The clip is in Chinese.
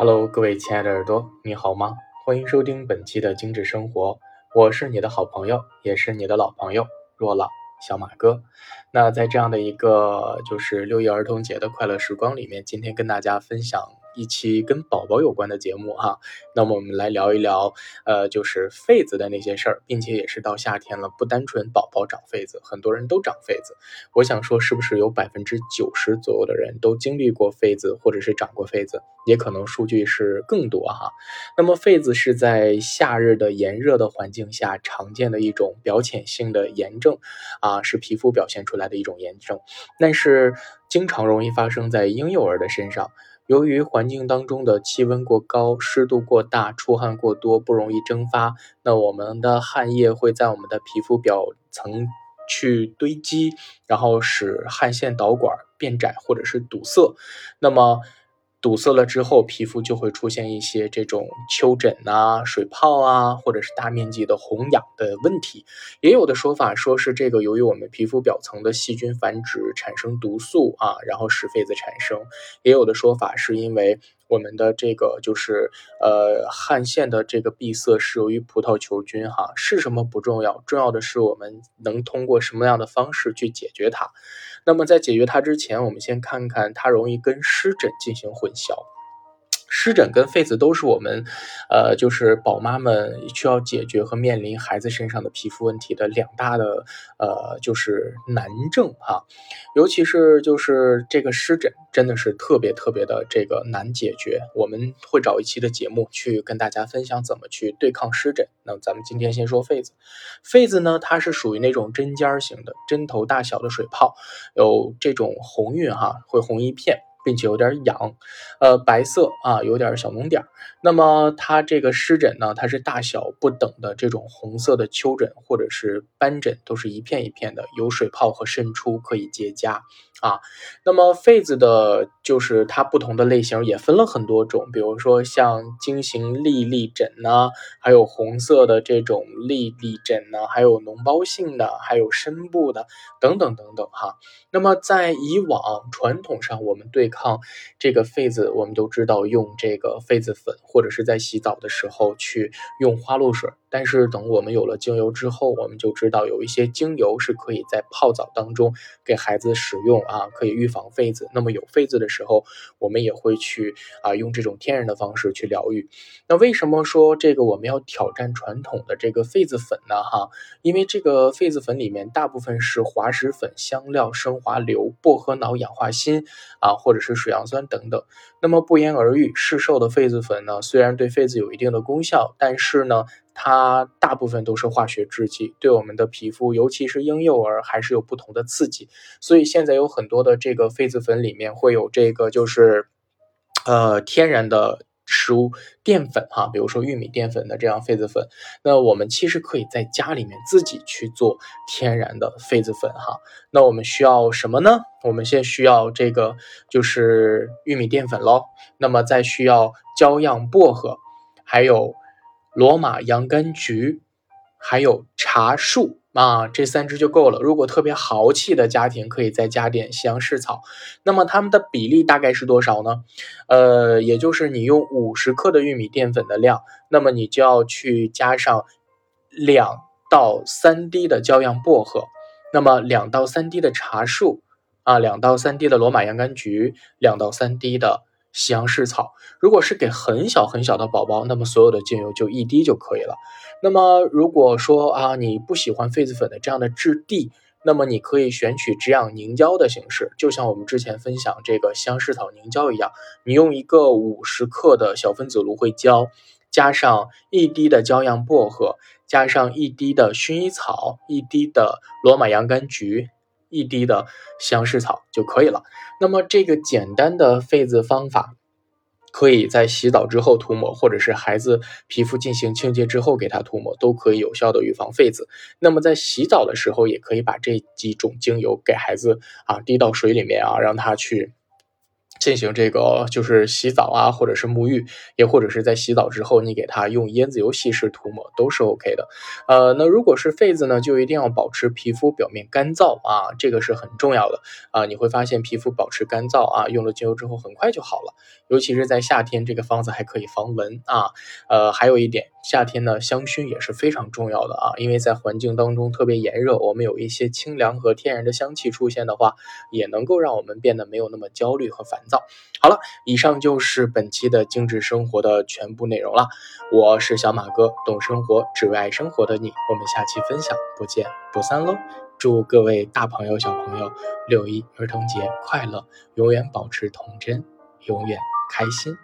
Hello，各位亲爱的耳朵，你好吗？欢迎收听本期的精致生活，我是你的好朋友，也是你的老朋友若朗小马哥。那在这样的一个就是六一儿童节的快乐时光里面，今天跟大家分享。一期跟宝宝有关的节目哈，那么我们来聊一聊，呃，就是痱子的那些事儿，并且也是到夏天了，不单纯宝宝长痱子，很多人都长痱子。我想说，是不是有百分之九十左右的人都经历过痱子，或者是长过痱子？也可能数据是更多哈。那么痱子是在夏日的炎热的环境下常见的一种表浅性的炎症啊，是皮肤表现出来的一种炎症，但是经常容易发生在婴幼儿的身上。由于环境当中的气温过高、湿度过大、出汗过多，不容易蒸发，那我们的汗液会在我们的皮肤表层去堆积，然后使汗腺导管变窄或者是堵塞，那么。堵塞了之后，皮肤就会出现一些这种丘疹啊、水泡啊，或者是大面积的红痒的问题。也有的说法说是这个由于我们皮肤表层的细菌繁殖产生毒素啊，然后使痱子产生。也有的说法是因为。我们的这个就是呃汗腺的这个闭塞是由于葡萄球菌哈，是什么不重要，重要的是我们能通过什么样的方式去解决它。那么在解决它之前，我们先看看它容易跟湿疹进行混淆。湿疹跟痱子都是我们，呃，就是宝妈们需要解决和面临孩子身上的皮肤问题的两大的，呃，就是难症哈。尤其是就是这个湿疹，真的是特别特别的这个难解决。我们会找一期的节目去跟大家分享怎么去对抗湿疹。那咱们今天先说痱子，痱子呢，它是属于那种针尖型的针头大小的水泡，有这种红晕哈，会红一片。并且有点痒，呃，白色啊，有点小脓点儿。那么它这个湿疹呢，它是大小不等的这种红色的丘疹或者是斑疹，都是一片一片的，有水泡和渗出，可以结痂。啊，那么痱子的，就是它不同的类型也分了很多种，比如说像晶形粒粒疹呢，还有红色的这种粒粒疹呢，还有脓包性的，还有深部的，等等等等哈。那么在以往传统上，我们对抗这个痱子，我们都知道用这个痱子粉，或者是在洗澡的时候去用花露水。但是等我们有了精油之后，我们就知道有一些精油是可以在泡澡当中给孩子使用啊，可以预防痱子。那么有痱子的时候，我们也会去啊用这种天然的方式去疗愈。那为什么说这个我们要挑战传统的这个痱子粉呢？哈，因为这个痱子粉里面大部分是滑石粉、香料、升华硫、薄荷脑、氧化锌啊，或者是水杨酸等等。那么不言而喻，市售的痱子粉呢，虽然对痱子有一定的功效，但是呢。它大部分都是化学制剂，对我们的皮肤，尤其是婴幼儿，还是有不同的刺激。所以现在有很多的这个痱子粉里面会有这个，就是呃天然的食物淀粉哈，比如说玉米淀粉的这样痱子粉。那我们其实可以在家里面自己去做天然的痱子粉哈。那我们需要什么呢？我们先需要这个就是玉米淀粉喽。那么再需要胶样薄荷，还有。罗马洋甘菊，还有茶树啊，这三支就够了。如果特别豪气的家庭，可以再加点西洋蓍草。那么它们的比例大概是多少呢？呃，也就是你用五十克的玉米淀粉的量，那么你就要去加上两到三滴的焦样薄荷，那么两到三滴的茶树啊，两到三滴的罗马洋甘菊，两到三滴的。西洋蓍草，如果是给很小很小的宝宝，那么所有的精油就一滴就可以了。那么如果说啊，你不喜欢痱子粉的这样的质地，那么你可以选取止痒凝胶的形式，就像我们之前分享这个香柿草凝胶一样，你用一个五十克的小分子芦荟胶，加上一滴的焦样薄荷，加上一滴的薰衣草，一滴的罗马洋甘菊。一滴的香柿草就可以了。那么这个简单的痱子方法，可以在洗澡之后涂抹，或者是孩子皮肤进行清洁之后给他涂抹，都可以有效的预防痱子。那么在洗澡的时候，也可以把这几种精油给孩子啊滴到水里面啊，让他去进行这个就是洗澡啊，或者是沐浴，也或者是在洗澡之后，你给它用椰子油稀释涂抹都是 OK 的。呃，那如果是痱子呢，就一定要保持皮肤表面干燥啊，这个是很重要的啊。你会发现皮肤保持干燥啊，用了精油之后很快就好了。尤其是在夏天，这个方子还可以防蚊啊。呃，还有一点，夏天呢香薰也是非常重要的啊，因为在环境当中特别炎热，我们有一些清凉和天然的香气出现的话，也能够让我们变得没有那么焦虑和烦。躁好了，以上就是本期的精致生活的全部内容了。我是小马哥，懂生活，只为爱生活的你。我们下期分享不见不散喽！祝各位大朋友、小朋友六一儿童节快乐，永远保持童真，永远开心。